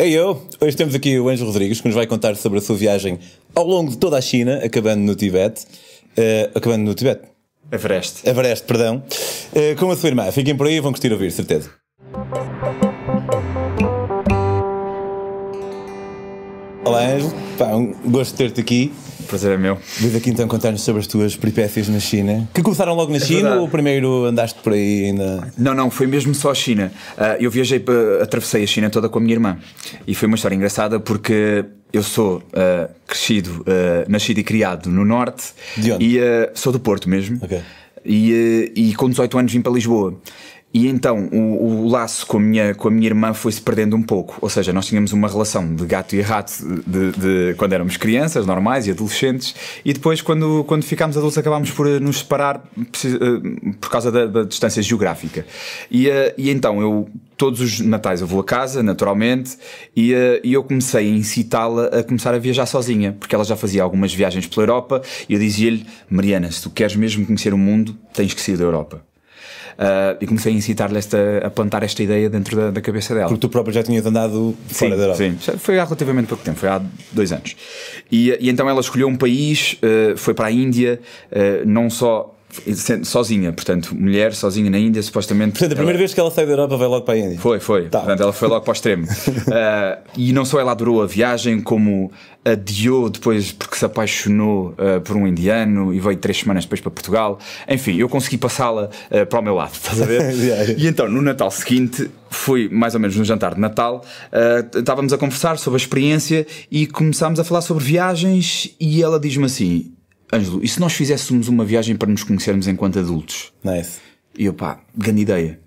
É eu. Hoje temos aqui o Ângelo Rodrigues que nos vai contar sobre a sua viagem ao longo de toda a China, acabando no Tibete. Uh, acabando no Tibete. Everest. Everest, perdão. Uh, com a sua irmã. Fiquem por aí e vão curtir ouvir, certeza. Olá, Ângelo. Pá, um gosto de ter-te aqui. Prazer é meu. Vive aqui então contar-nos sobre as tuas peripécias na China. Que começaram logo na é China verdade. ou primeiro andaste por aí ainda? Não, não, foi mesmo só a China. Uh, eu viajei, atravessei a China toda com a minha irmã. E foi uma história engraçada porque eu sou uh, crescido, uh, nascido e criado no Norte. De onde? E sou do Porto mesmo. Ok. E, e com 18 anos vim para Lisboa. E então o, o, laço com a, minha, com a minha irmã foi-se perdendo um pouco. Ou seja, nós tínhamos uma relação de gato e rato de, de, quando éramos crianças, normais e adolescentes, e depois, quando, quando ficámos adultos, acabámos por eh, nos separar eh, por causa da, da distância geográfica. E, eh, e então eu, todos os natais, eu vou a casa, naturalmente, e, e eu comecei a incitá-la a começar a viajar sozinha, porque ela já fazia algumas viagens pela Europa, e eu dizia-lhe: Mariana, se tu queres mesmo conhecer o mundo, tens que sair da Europa. Uh, e comecei a incitar-lhe a plantar esta ideia dentro da, da, cabeça dela. Porque tu próprio já tinhas andado fora sim, da Europa. Sim, foi há relativamente pouco tempo, foi há dois anos. E, e então ela escolheu um país, uh, foi para a Índia, uh, não só sozinha, portanto, mulher sozinha na Índia, supostamente. Portanto, a primeira ela... vez que ela saiu da Europa vai logo para a Índia. Foi, foi. Tá. Portanto, ela foi logo para o extremo. uh, e não só ela adorou a viagem, como adiou depois porque se apaixonou uh, por um indiano e veio três semanas depois para Portugal. Enfim, eu consegui passá-la uh, para o meu lado, estás a ver? yeah. E então, no Natal seguinte, foi mais ou menos no jantar de Natal, estávamos a conversar sobre a experiência e começámos a falar sobre viagens e ela diz-me assim Ângelo, e se nós fizéssemos uma viagem para nos conhecermos enquanto adultos? Nice. E eu, pá, grande ideia.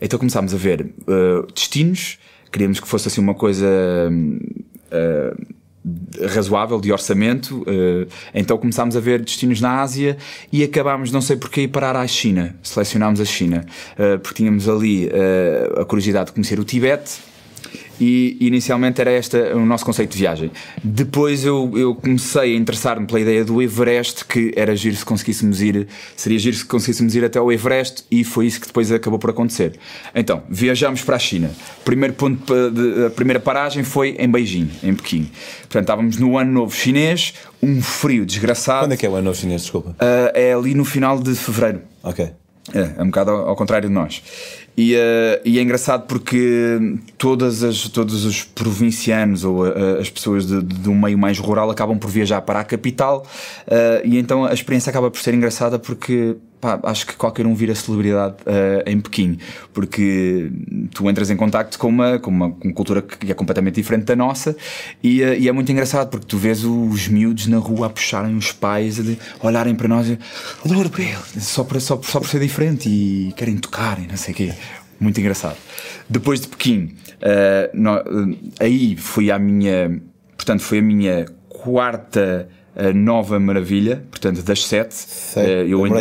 Então começámos a ver uh, destinos, queríamos que fosse assim uma coisa uh, razoável de orçamento, uh, então começámos a ver destinos na Ásia e acabámos, não sei porquê, ir parar à China. Selecionámos a China, porque tínhamos ali a curiosidade de conhecer o Tibete e inicialmente era este o nosso conceito de viagem. Depois eu, eu comecei a interessar-me pela ideia do Everest, que era giro se conseguíssemos ir, seria giro se conseguíssemos ir até o Everest, e foi isso que depois acabou por acontecer. Então, viajámos para a China. Primeiro ponto a primeira paragem foi em Beijing, em Pequim. Portanto, estávamos no ano novo chinês, um frio desgraçado. Quando é que é o ano novo chinês, desculpa? Uh, é ali no final de fevereiro. Ok. É, é um bocado ao, ao contrário de nós. E, uh, e, é engraçado porque todas as, todos os provincianos ou uh, as pessoas de, de, um meio mais rural acabam por viajar para a capital uh, e então a experiência acaba por ser engraçada porque pá, acho que qualquer um vira celebridade em Pequim porque tu entras em contacto com uma, com uma, com cultura que é completamente diferente da nossa e, e, é muito engraçado porque tu vês os miúdos na rua a puxarem os pais, a olharem para nós e só para, só, só por ser diferente e querem tocar e não sei o quê muito engraçado. Depois de Pequim, uh, no, uh, aí foi a minha, portanto, foi a minha quarta uh, nova maravilha, portanto, das sete. Sei, eu ando,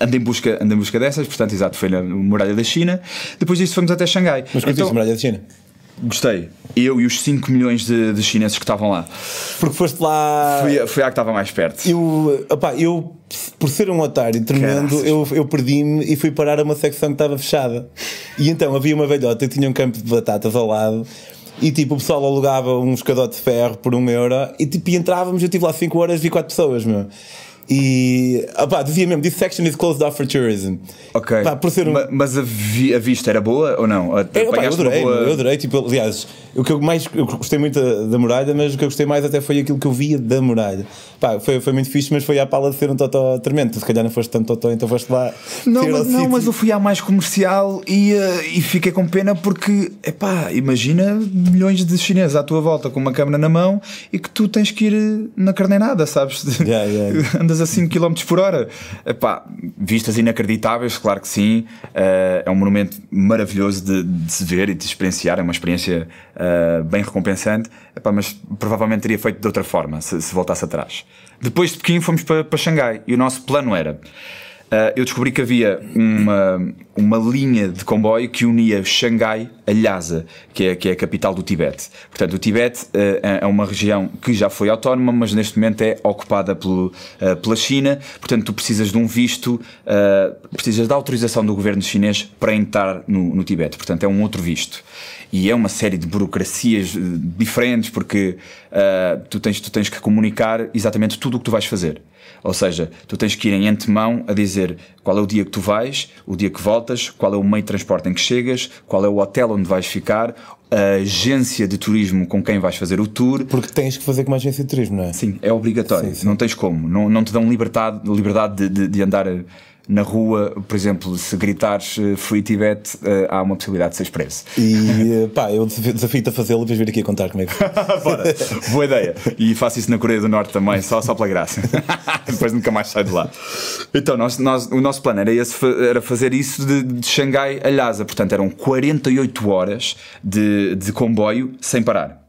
ando, em busca, ando em busca dessas, portanto, exato, foi na Muralha da China. Depois disso fomos até Xangai. Mas então, a Muralha da China? Gostei. Eu e os 5 milhões de, de, chineses que estavam lá. Porque foste lá. Fui, fui a que estava mais perto. Eu, eu por ser um otário tremendo, eu, eu perdi-me e fui parar a uma secção que estava fechada. E então havia uma velhota que tinha um campo de batatas ao lado. E tipo, o pessoal alugava um escadote de ferro por um euro e tipo, e entrávamos, eu estive lá 5 horas e vi 4 pessoas, meu. E opá, dizia mesmo: This section is closed off for tourism. Ok. Pá, por ser um... Mas a, vi, a, vista era boa ou não? É, opá, eu adorei, boa... eu adorei. Tipo, aliás, o que eu mais eu gostei muito da, da, muralha, mas o que eu gostei mais até foi aquilo que eu via da muralha. Pá, foi, foi muito fixe, mas foi à pala de ser um totó tremendo. Se calhar não foste tanto totó, então foste lá. Não, mas, não mas eu fui à mais comercial e, uh, e fiquei com pena porque, epá, imagina milhões de chineses à tua volta com uma câmera na mão e que tu tens que ir na carneinada, sabes? Yeah, yeah. Andas a 5 km por hora. Epá, vistas inacreditáveis, claro que sim. Uh, é um monumento maravilhoso de, de, se ver e de experienciar. É uma experiência uh, bem recompensante. Epá, mas provavelmente teria feito de outra forma se, se voltasse atrás. Depois de Pequim fomos para, para Xangai e o nosso plano era eu descobri que havia uma, uma linha de comboio que unia Xangai a Lhasa, que é, que é a capital do Tibete. Portanto, o Tibete uh, é uma região que já foi autónoma, mas neste momento é ocupada pelo, uh, pela China. Portanto, tu precisas de um visto, precisas da autorização do governo chinês para entrar no, no Tibete. Portanto, é um outro visto e é uma série de burocracias diferentes porque uh, tu, tens, tu tens que comunicar exatamente tudo o que tu vais fazer. Ou seja, tu tens que ir em antemão a dizer qual é o dia que tu vais, o dia que voltas, qual é o meio de transporte em que chegas, qual é o hotel onde vais ficar, a agência de turismo com quem vais fazer o tour. Porque tens que fazer com uma agência de turismo, não é? Sim, é obrigatório. Sim, sim. Não tens como. Não, não te dão liberdade, liberdade de, de, de andar na rua, por exemplo, se gritares eh, Free Tibet, uh, há uma possibilidade de ser expresso. E pá, eu desafio-te a fazê-lo e vais vir aqui a contar que Bora, boa ideia. E faço isso na Coreia do Norte também, só, só pela graça. Depois nunca mais saio de lá. Então, nós, nós, o nosso plano era, esse, era fazer isso de, de Xangai a Lhasa, portanto, eram 48 horas de, de comboio sem parar.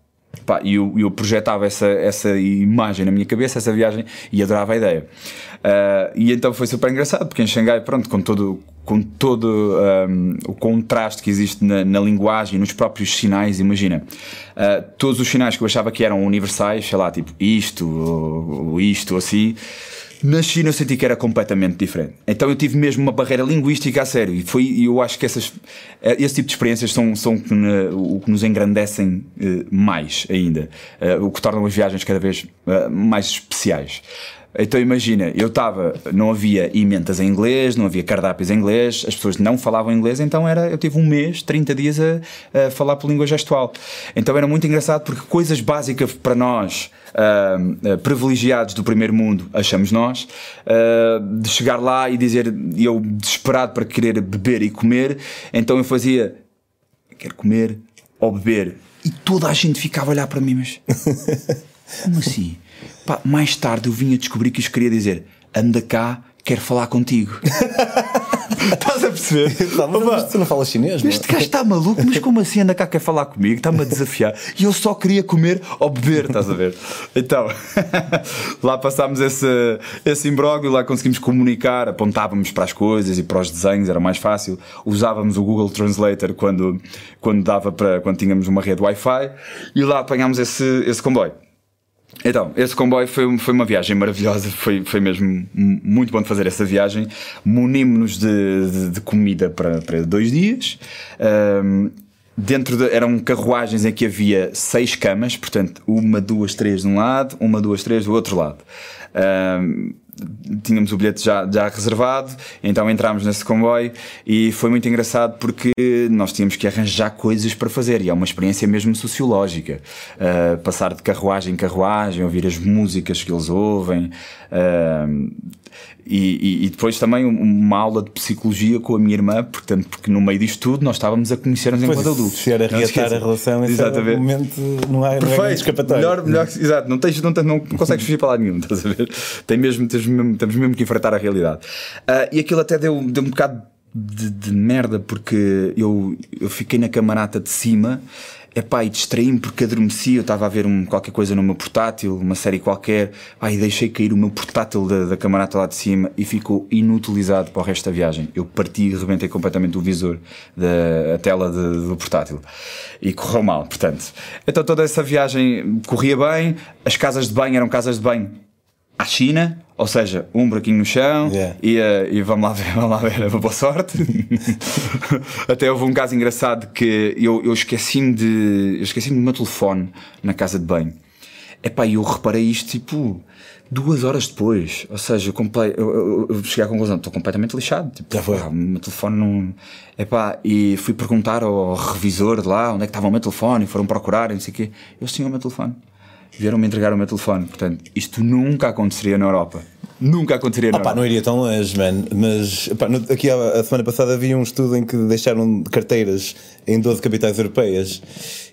Pá, e eu, eu projetava essa, essa imagem na minha cabeça, essa viagem, e adorava a ideia. Uh, e então foi super engraçado, porque em Xangai, pronto, com todo, com todo um, o contraste que existe na, na, linguagem, nos próprios sinais, imagina, uh, todos os sinais que eu achava que eram universais, sei lá, tipo isto, ou, ou isto, ou assim, na China eu senti que era completamente diferente. Então eu tive mesmo uma barreira linguística a sério. E foi, eu acho que essas, eh, esse tipo de experiências são, são o que nos engrandecem mais ainda. O que tornam as viagens cada vez mais especiais. Então imagina, eu estava, não havia emendas em inglês, não havia cardápios em inglês, as pessoas não falavam inglês, então era, eu tive um mês, 30 dias a, a falar por língua gestual. Então era muito engraçado porque coisas básicas para nós, uh, privilegiados do primeiro mundo, achamos nós, uh, de chegar lá e dizer, eu desesperado para querer beber e comer, então eu fazia, quero comer ou beber. E toda a gente ficava a olhar para mim, mas como assim? Pá, mais tarde eu vim a descobrir que isto queria dizer: anda cá, quero falar contigo. Estás a perceber? Tá, mas, mas tu não falas chinês, Este gajo está maluco, mas como assim anda cá quer falar comigo? Está-me a desafiar. E eu só queria comer ou beber, estás a ver? Então, lá passámos esse, esse imbróglio, lá conseguimos comunicar, apontávamos para as coisas e para os desenhos, era mais fácil. Usávamos o Google Translator quando, quando dava para, quando tínhamos uma rede Wi-Fi e lá apanhámos esse, esse comboio. Então, esse comboio foi, foi uma viagem maravilhosa, foi, foi mesmo muito bom de fazer essa viagem. Munimos-nos de, de, de, comida para, para dois dias. Um, dentro de, eram carruagens em que havia seis camas, portanto, uma, duas, três de um lado, uma, duas, três do outro lado. Um, tínhamos o bilhete já, já reservado, então entramos nesse comboio e foi muito engraçado porque nós tínhamos que arranjar coisas para fazer e é uma experiência mesmo sociológica. Uh, passar de carruagem em carruagem, ouvir as músicas que eles ouvem. Uh, e, e, e, depois também uma aula de psicologia com a minha irmã, portanto, porque no meio disto tudo nós estávamos a conhecer-nos enquanto adultos. Se era reatar a relação, esse Exatamente. momento não há, Perfeito. não é escapatório. Melhor, melhor, exato, não, tens, não, tens, não consegues fugir para lá nenhum, estás a ver? Tem mesmo, tens mesmo, temos mesmo que enfrentar a realidade. Uh, e aquilo até deu, deu um bocado de, de merda, porque eu, eu fiquei na camarata de cima epá, e distraí-me porque adormeci, eu estava a ver um, qualquer coisa no meu portátil, uma série qualquer, pá, e deixei cair o meu portátil da, da lá de cima e ficou inutilizado para o resto da viagem. Eu parti e rebentei completamente o visor da tela de, do portátil e correu mal, portanto. Então toda essa viagem corria bem, as casas de banho eram casas de banho à China, ou seja, um buraquinho no chão yeah. e, uh, e vamos lá ver, vamos lá ver, boa sorte. Até houve um caso engraçado que eu, eu esqueci-me de. Eu esqueci-me do meu telefone na casa de banho. Epá, e eu reparei isto tipo duas horas depois. Ou seja, eu, comprei, eu, eu, eu cheguei à conclusão, estou completamente lixado. Tipo, Já foi. o meu telefone não. Epá, e fui perguntar ao revisor de lá onde é que estava o meu telefone e foram procurar e não sei o quê. Eu tinha o meu telefone vieram-me entregar o meu telefone. Portanto, isto nunca aconteceria na Europa. Nunca aconteceria na Europa. Pá, não iria tão longe, man. Mas pá, no, aqui a, a, semana passada havia um estudo em que deixaram carteiras em 12 capitais europeias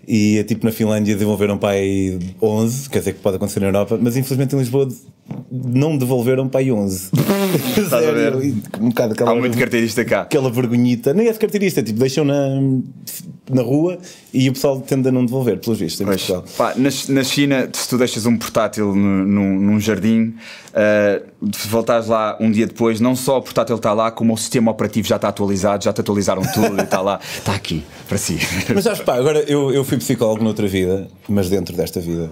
e tipo na Finlândia desenvolveram para aí 11, quer dizer que pode acontecer na Europa, mas infelizmente em Lisboa não devolveram para aí 11. Estás a ver? Um bocado aquela, Há muito carteirista cá. Aquela vergonhita, nem é de carteirista, tipo, deixam na na rua e o pessoal tende a não devolver, pelos vistos, em Pois, Portugal. pá, na, na China, se tu deixas um portátil no- num, num jardim, uh, se voltares lá um dia depois, não só o portátil está lá, como o sistema operativo já está atualizado, já te atualizaram tudo e está lá, está aqui, para si. Mas sabes, pá, agora eu, eu fui psicólogo noutra vida, mas dentro desta vida.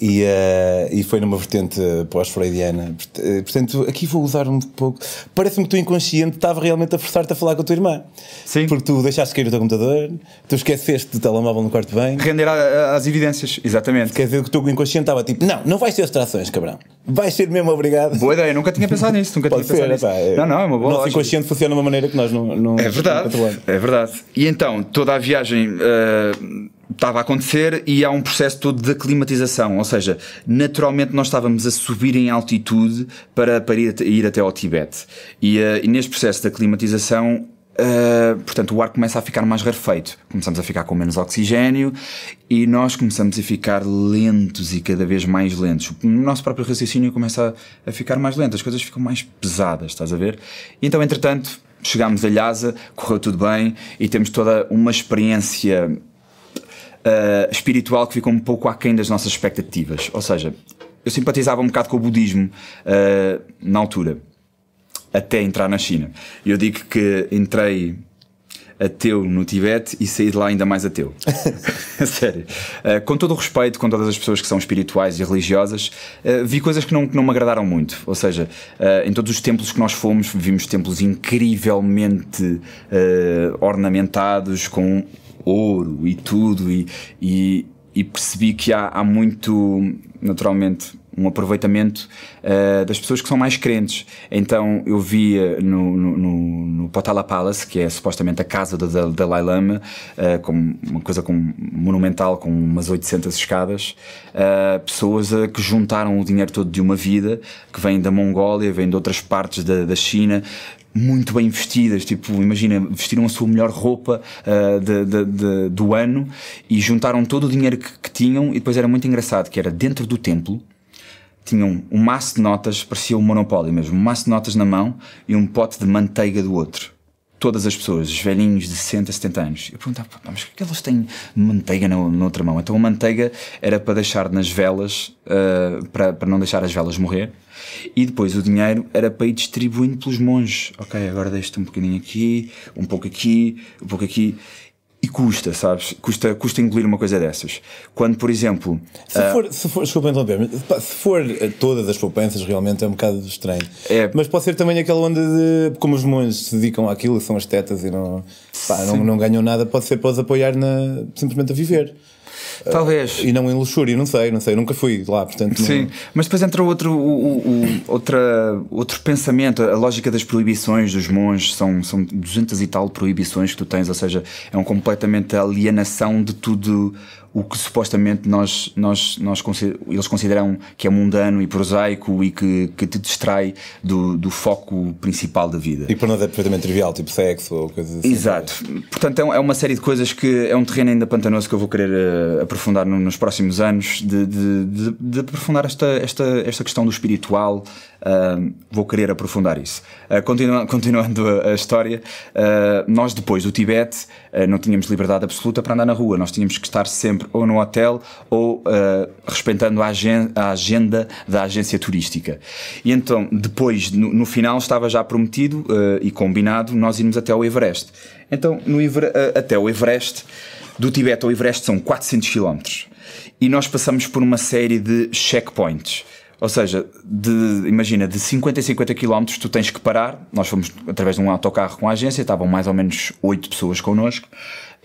E, eh, e foi numa vertente pós-freudiana. Eh, Portanto, aqui vou usar um pouco. Parece-me que tu inconsciente estava realmente a forçar-te a falar com a tua irmã. Sim. Porque tu deixaste cair o teu computador, tu esqueceste do telemóvel no quarto bem. Render a- às evidências, exatamente. Quer dizer que o teu inconsciente estava tipo: não, não vais ter distrações, cabrão. Vais ser mesmo obrigado. Boa ideia, nunca tinha pensado nisso, nunca Pode tinha ser, pensado nisso. é- Não, não, é uma boa O nosso inconsciente funciona de uma maneira que nós não. não É verdade, não é verdade. E então, toda a viagem eh, estava a acontecer e há um processo todo de aclimatização, ou seja, naturalmente nós estávamos a subir em altitude para, para ir, ir até ao Tibete. E, eh, e neste processo de aclimatização, eh, portanto, o ar começa a ficar mais rarefeito. Começamos a ficar com menos oxigênio e nós começamos a ficar lentos e cada vez mais lentos. O nosso próprio raciocínio começa a, a ficar mais lento, as coisas ficam mais pesadas, estás a ver? E então, entretanto, chegámos a Lhasa, correu tudo bem e temos toda uma experiência uh, espiritual que ficou um pouco aquém das nossas expectativas. Ou seja, eu simpatizava um bocado com o budismo uh, na altura, até entrar na China. Eu digo que entrei ateu no Tibete e saí de lá ainda mais ateu. Sério. Uh, com todo o respeito, com todas as pessoas que são espirituais e religiosas, uh, vi coisas que não, que não me agradaram muito. Ou seja, uh, em todos os templos que nós fomos, vimos templos incrivelmente ornamentados com ouro e tudo, e, e, e percebi que há, há muito, naturalmente, um aproveitamento uh, das pessoas que são mais crentes. Então eu via no, no, no, Potala Palace, que é supostamente a casa do Dal- Dalai Lama, uh, como uma coisa com, monumental, com umas 800 escadas, uh, pessoas que juntaram o dinheiro todo de uma vida, que vêm da Mongólia, vêm de outras partes da, da China, muito bem vestidas, tipo, imagina, vestiram a sua melhor roupa uh, de- de- de- do ano e juntaram todo o dinheiro que, que tinham e depois era muito engraçado, que era dentro do templo, tinham um maço de notas, parecia um monopólio mesmo, um maço de notas na mão e um pote de manteiga do outro. Todas as pessoas, os velhinhos de 60, 70 anos. Eu perguntava, "Pá, mas por que eles têm manteiga na, na outra mão? Então a manteiga era para deixar nas velas, ah, para, para não deixar as velas morrer. E depois o dinheiro era para ir distribuindo pelos monges. Ok, agora deixa-te um bocadinho aqui, um pouco aqui, um pouco aqui. E custa, sabes? Custa, custa engolir uma coisa dessas. Quando, por exemplo, Se for, se for, desculpa interromper, se for eh, todas as poupanças, realmente é um bocado estranho. É. Mas pode ser também aquela onda de. Como os monges se dedicam àquilo, são as tetas e não, pá, não, não ganham nada, pode ser para os apoiar na, simplesmente a viver. Talvez. E não em luxúria, não sei, não sei, nunca fui lá, portanto. não- Sim, mas depois entra outro, o, o- outra, outro pensamento, a lógica das proibições dos monges, são, são 200 e tal proibições que tu tens, ou seja, é um completamente alienação de tudo o que supostamente nós, nós, nós eles consideram que é mundano e prosaico e que, que te distrai do, do foco principal da vida. E para nós é perfeitamente trivial, tipo sexo ou coisas assim. Exato. Portanto, é é uma série de coisas que é um terreno ainda pantanoso que eu vou querer eh, aprofundar no- nos próximos anos, de, de, de- de aprofundar esta, esta, esta questão do espiritual. ah, vou querer aprofundar isso. Continua- continuando a, a história, ah, nós depois do Tibete não tínhamos liberdade absoluta para andar na rua, nós tínhamos que estar sempre ou no hotel ou ah, respeitando a, agen- a agenda da agência turística. E então, depois, no, no final, estava já prometido ah, e combinado nós irmos até ao Everest. Então, no Ever- ah, até o Everest, do Tibete ao Everest são 400 km. E nós passamos por uma série de checkpoints. Ou seja, de, imagina, de 50 a 50 km tu tens que parar. Nós fomos através de um autocarro com a agência, estavam mais ou menos 8 pessoas connosco.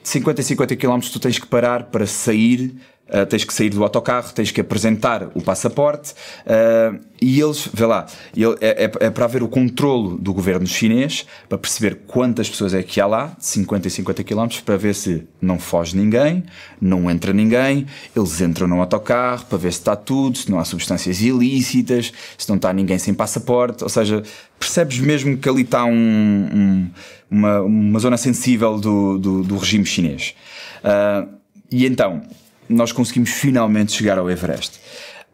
De 50 a 50 km tu tens que parar para sair, ah, tens que sair do autocarro, tens que apresentar o passaporte ah, e eles, vê lá, ele- é, é- é para haver o controlo do governo chinês para perceber quantas pessoas é que há lá, de 50 a 50 km, para ver se não foge ninguém, não entra ninguém, eles entram no autocarro para ver se está tudo, se não há substâncias ilícitas, se não está ninguém sem passaporte, ou seja, percebes mesmo que ali está um- um- uma, uma zona sensível do, do, do regime chinês. Ah, e então, nós conseguimos finalmente chegar ao Everest.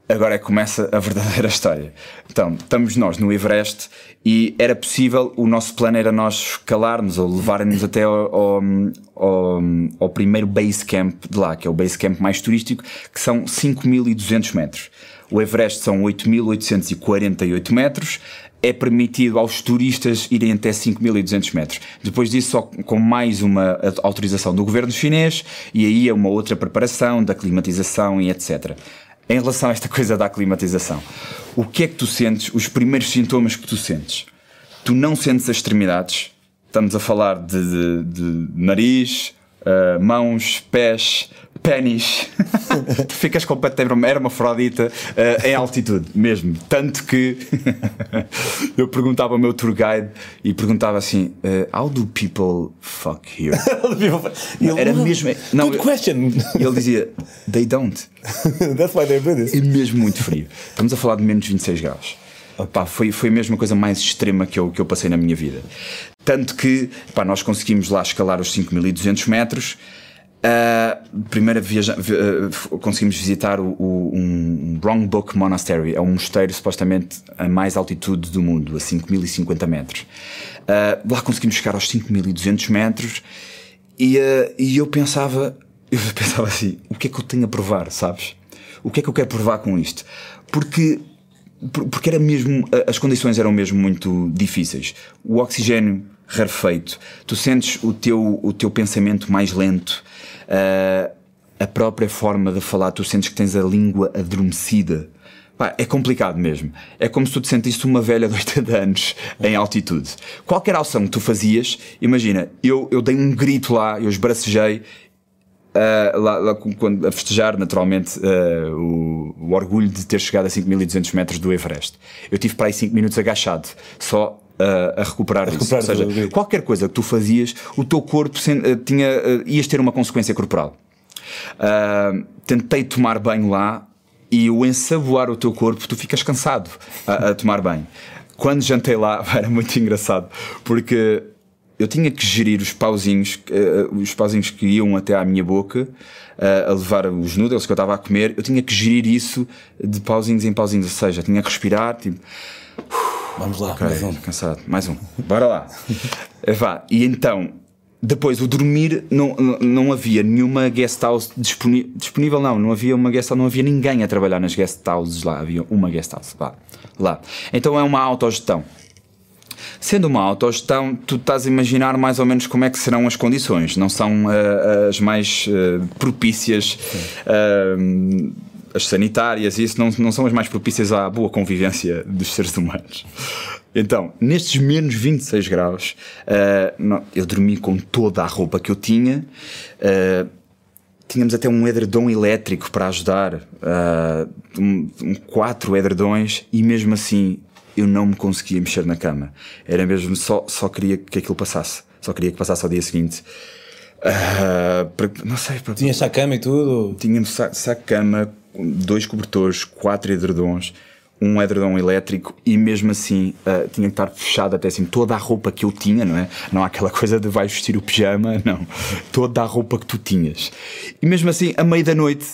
Agora é que começa a verdadeira história. Então, estamos nós no Everest e era possível, o nosso plano era nós escalarmos ou levarem-nos até ao, ao, ao, ao, primeiro base camp de lá, que é o base camp mais turístico, que são 5.200 metros. O Everest são 8.848 metros, é permitido aos turistas irem até 5.200 metros. Depois disso, só com mais uma autorização do governo chinês, e aí é uma outra preparação da climatização e etc. Em relação a esta coisa da aclimatização, o que é que tu sentes, os primeiros sintomas que tu sentes? Tu não sentes as extremidades, estamos a falar de, de, de nariz, uh, mãos, pés, pênis, tu ficas completamente hermafrodita uh, em altitude mesmo. Tanto que eu perguntava ao meu tour guide e perguntava assim: uh, How do people fuck here? Era mesmo. Não, Good question. Ele dizia: They don't. That's why they're doing this. É mesmo muito frio. Estamos a falar de menos 26 graus. Pá, foi, foi mesmo a coisa mais extrema que eu, que eu passei na minha vida. Tanto que pá, nós conseguimos lá escalar os 5200 metros. Uh, primeira viagem, uh, conseguimos visitar o, o, um Book Monastery, é um mosteiro supostamente a mais altitude do mundo, a 5050 metros. Uh, lá conseguimos chegar aos 5200 metros e, e eu pensava, eu pensava assim: o que é que eu tenho a provar, sabes? O que é que eu quero provar com isto? Porque porque era mesmo as condições eram mesmo muito difíceis. O oxigênio rarefeito, tu sentes o teu o teu pensamento mais lento, uh, a própria forma de falar, tu sentes que tens a língua adormecida. Pá, é complicado mesmo. É como se tu te sentisse uma velha de 80 anos em altitude. Qualquer ação que tu fazias, imagina, eu, eu dei um grito lá, eu esbracejei, Uh, lá, lá, quando, a festejar naturalmente uh, o, o, orgulho de ter chegado a 5200 metros do Everest. Eu tive para aí 5 minutos agachado, só uh, a recuperar, a recuperar isso. Ou seja, qualquer coisa que tu fazias, o teu corpo uh, tinha, uh, ias ter uma consequência corporal. tentei tomar banho lá e o ensaboar o teu corpo, tu ficas cansado a, a tomar banho. Quando jantei lá, era muito engraçado, porque eu tinha que gerir os pauzinhos, os pauzinhos que iam até à minha boca, a levar os noodles que eu estava a comer, eu tinha que gerir isso de pauzinhos em pauzinhos, ou seja, tinha que respirar, tipo, Vamos lá, okay, mais um. Cansado, mais um. Bora lá. Vá. E então, depois, o dormir, não, não havia nenhuma guest house disponível, disponível, não, não havia uma guest house, não havia ninguém a trabalhar nas guest houses lá, havia uma guest house lá. lá. Então é uma autogestão. Sendo uma autogestão, tu estás a imaginar mais ou menos como é que serão as condições, não são uh, as mais uh, propícias. Uh, as sanitárias e isso não, não são as mais propícias à boa convivência dos seres humanos. Então, nestes menos 26 graus, uh, não, eu dormi com toda a roupa que eu tinha. Uh, tínhamos até um edredom elétrico para ajudar, uh, um, um, quatro edredões, e mesmo assim eu não me conseguia mexer na cama. Era mesmo só, só queria que aquilo passasse. Só queria que passasse ao dia seguinte. Uh, para, não sei. Para, Tinha saco-cama e tudo? Tínhamos saco-cama, dois cobertores, quatro edredons, um edredom elétrico e mesmo assim uh, tinha que estar fechado até assim toda a roupa que eu tinha, não é? Não há aquela coisa de vais vestir o pijama, não. Toda a roupa que tu tinhas. E mesmo assim, à meia da noite,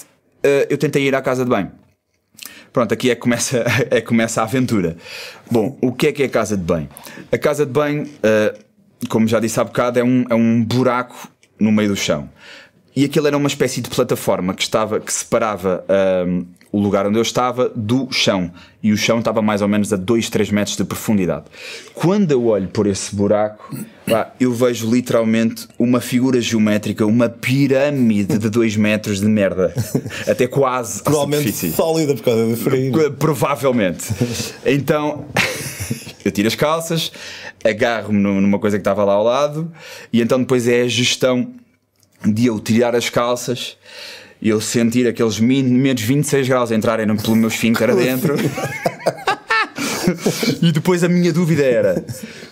uh, eu tentei ir à casa de banho. Pronto, aqui é que, começa, é começa a aventura. Bom, o que é que é a casa de banho? A casa de banho, uh, como já disse há bocado, é um, é um buraco no meio do chão. E aquilo era uma espécie de plataforma que estava que separava um, o lugar onde eu estava do chão. E o chão estava mais ou menos a 2, 3 metros de profundidade. Quando eu olho por esse buraco, pá, eu vejo literalmente uma figura geométrica, uma pirâmide de 2 metros de merda. Até quase Provavelmente sólida por causa do frio. Provavelmente. Então. eu tiro as calças, agarro-me numa coisa que estava lá ao lado, e então depois é a gestão de eu tirar as calças e eu sentir aqueles menos 26 graus entrarem pelo meu esfíncter adentro. e depois a minha dúvida era: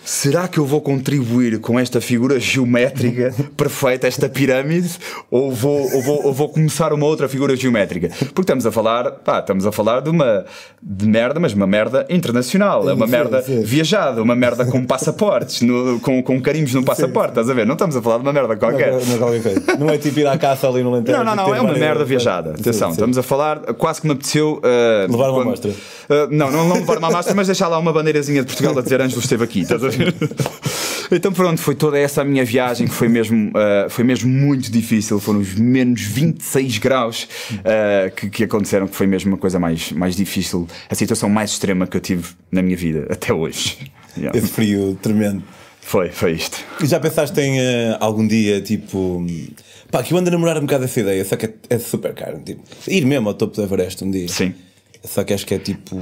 será que eu vou contribuir com esta figura geométrica perfeita, esta pirâmide, ou vou, ou vou, ou vou começar uma outra figura geométrica? Porque estamos a falar, pá, estamos a falar de uma de merda, mas uma merda internacional, é uma merda viajada, uma merda com passaportes, no, com, com carimbos no passaporte, estás a ver? Não estamos a falar de uma merda qualquer. Não, não, não é tipo ir à caça ali no Lentejo. Não, não, não, é uma merda viajada. Atenção, estamos a falar, quase que me apeteceu. Uh, levar uma amostra. Uh, não, não, não levar uma amostra, mas deixar lá uma bandeirazinha de Portugal a dizer Ângelo esteve aqui, estás a ver? Então pronto, foi toda essa a minha viagem que foi mesmo, uh, foi mesmo muito difícil. Foram os menos 26 graus uh, que, que, aconteceram, que foi mesmo uma coisa mais, mais difícil, a situação mais extrema que eu tive na minha vida até hoje. Yeah. Esse frio tremendo. Foi, foi isto. E já pensaste em uh, algum dia, tipo. Pá, que eu ando a namorar um bocado essa ideia, só que é, é super caro. Tipo, ir mesmo ao topo do Everest um dia. Sim. Só que acho que é tipo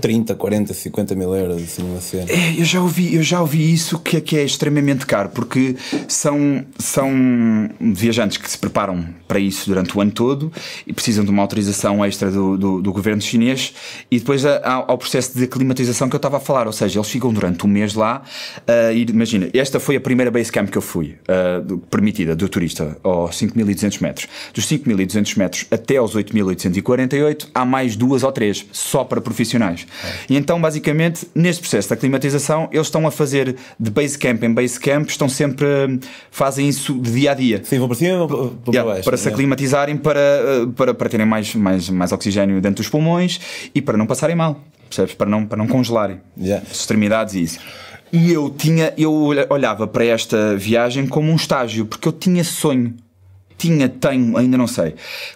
30, 40, 50 mil euros assim uma cena. É, eu já ouvi, eu já ouvi isso que, é, que é extremamente caro, porque são, são viajantes que se preparam para isso durante o ano todo e precisam de uma autorização extra do, do, do governo chinês e depois há, o processo de aclimatização que eu estava a falar, ou seja, eles ficam durante um mês lá uh, e imagina, esta foi a primeira base camp que eu fui, uh, permitida do turista, aos 5.200 metros. Dos 5.200 metros até aos 8.848 há mais duas ou três, só para profissionais. E então, basicamente, neste processo de aclimatização, eles estão a fazer de base camp em base camp, estão sempre, fazem isso de dia a dia. Sim, vão para cima para, para yeah, baixo. Para se aclimatizarem, para, eh, para, para terem mais, mais, mais oxigênio dentro dos pulmões e para não passarem mal, percebes? Para não, para não congelarem yeah. as extremidades e isso. E eu tinha, eu olhava para esta viagem como um estágio, porque eu tinha sonho. Tinha, tenho, ainda não sei.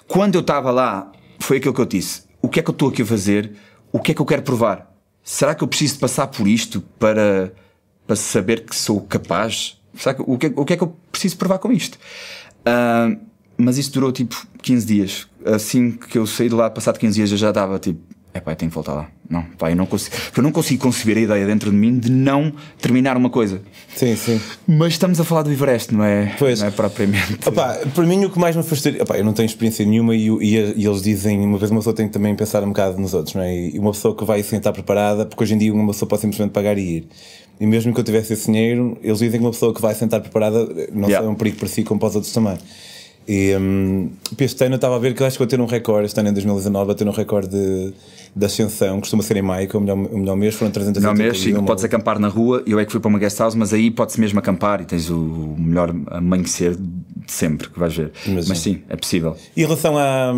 Quando eu estava lá, foi aquilo que eu disse o que é que eu estou aqui a fazer? O que é que eu quero provar? Será que eu preciso passar por isto para, para saber que sou capaz? Será que, o, que, o que é que eu preciso provar com isto? Uh, mas isso durou tipo 15 dias. Assim que eu saí de lá, passado 15 dias, eu já estava tipo, é pá, tenho que voltar lá. Não, pá, eu não consigo, eu não consigo conceber a ideia dentro de mim de não terminar uma coisa. Sim, sim. Mas estamos a falar do Everest, não é? Pois. Não é propriamente. Para mim, o que mais me frustraria. Opa, eu não tenho experiência nenhuma e, e, e, eles dizem, uma vez uma pessoa tem que também pensar um bocado nos outros, não é? E uma pessoa que vai sem estar preparada, porque hoje em dia uma pessoa pode simplesmente pagar e ir. E mesmo que eu tivesse esse dinheiro, eles dizem que uma pessoa que vai sentar preparada não yeah. é um perigo para si como para os outros também. E um, este ano eu estava a ver que acho que vou ter um recorde, este ano em 2019, vou ter um recorde de, de ascensão, costuma ser em maio, que é o melhor, o melhor mês, foram 300 Melhor mês, sim, podes acampar na rua, eu é que fui para uma guest house, mas aí pode-se mesmo acampar e tens o melhor amanhecer de sempre que vais ver. Mas, mas sim, é possível. E em relação a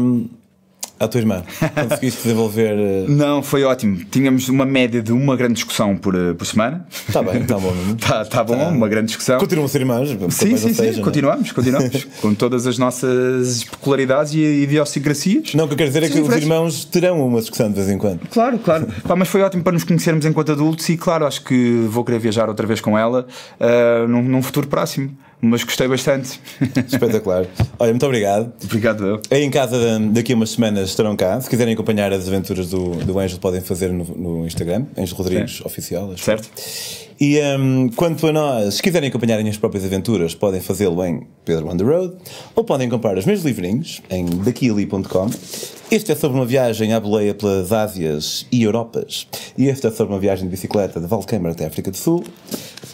à tua irmã? Conseguiste desenvolver. Eh, Não, foi ótimo. Tínhamos uma média de uma grande discussão por, eh, por semana. Está bem, está bom. Está tá bom, tá. uma grande discussão. Continuam a ser irmãs? Sim, sim, sim. É? continuamos, continuamos. com todas as nossas peculiaridades e idiosincrasias. Não, o que eu quero dizer é que os irmãos terão uma discussão de vez em quando. Claro, claro. Pá, mas foi ótimo para nos conhecermos enquanto adultos e, claro, acho que vou querer viajar outra vez com ela uh, num, num futuro próximo mas gostei bastante. Espetacular. Olha, muito obrigado. Obrigado, eu. Aí em casa, daqui a umas semanas estarão cá. Se quiserem acompanhar as aventuras do, do Ângelo, podem fazer no, no Instagram, Ângelo Rodrigues Sim. Oficial. Certo. E um, quanto a nós, se quiserem acompanharem as próprias aventuras, podem fazê-lo em Pedro on the Road ou podem comprar os meus livrinhos em daquili.com. Este é sobre uma viagem à boleia pelas Ásias e Europas. E este é sobre uma viagem de bicicleta de Valquemer até a África do Sul.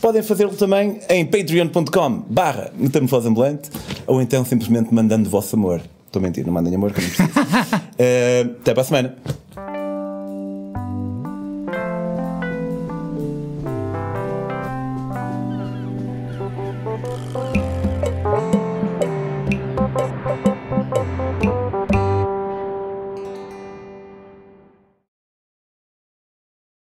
Podem fazê-lo também em patreon.com barra metamorfose ambulante ou então simplesmente mandando o vosso amor. Estou a mentir, não mandem amor que não preciso. uh, até para a semana.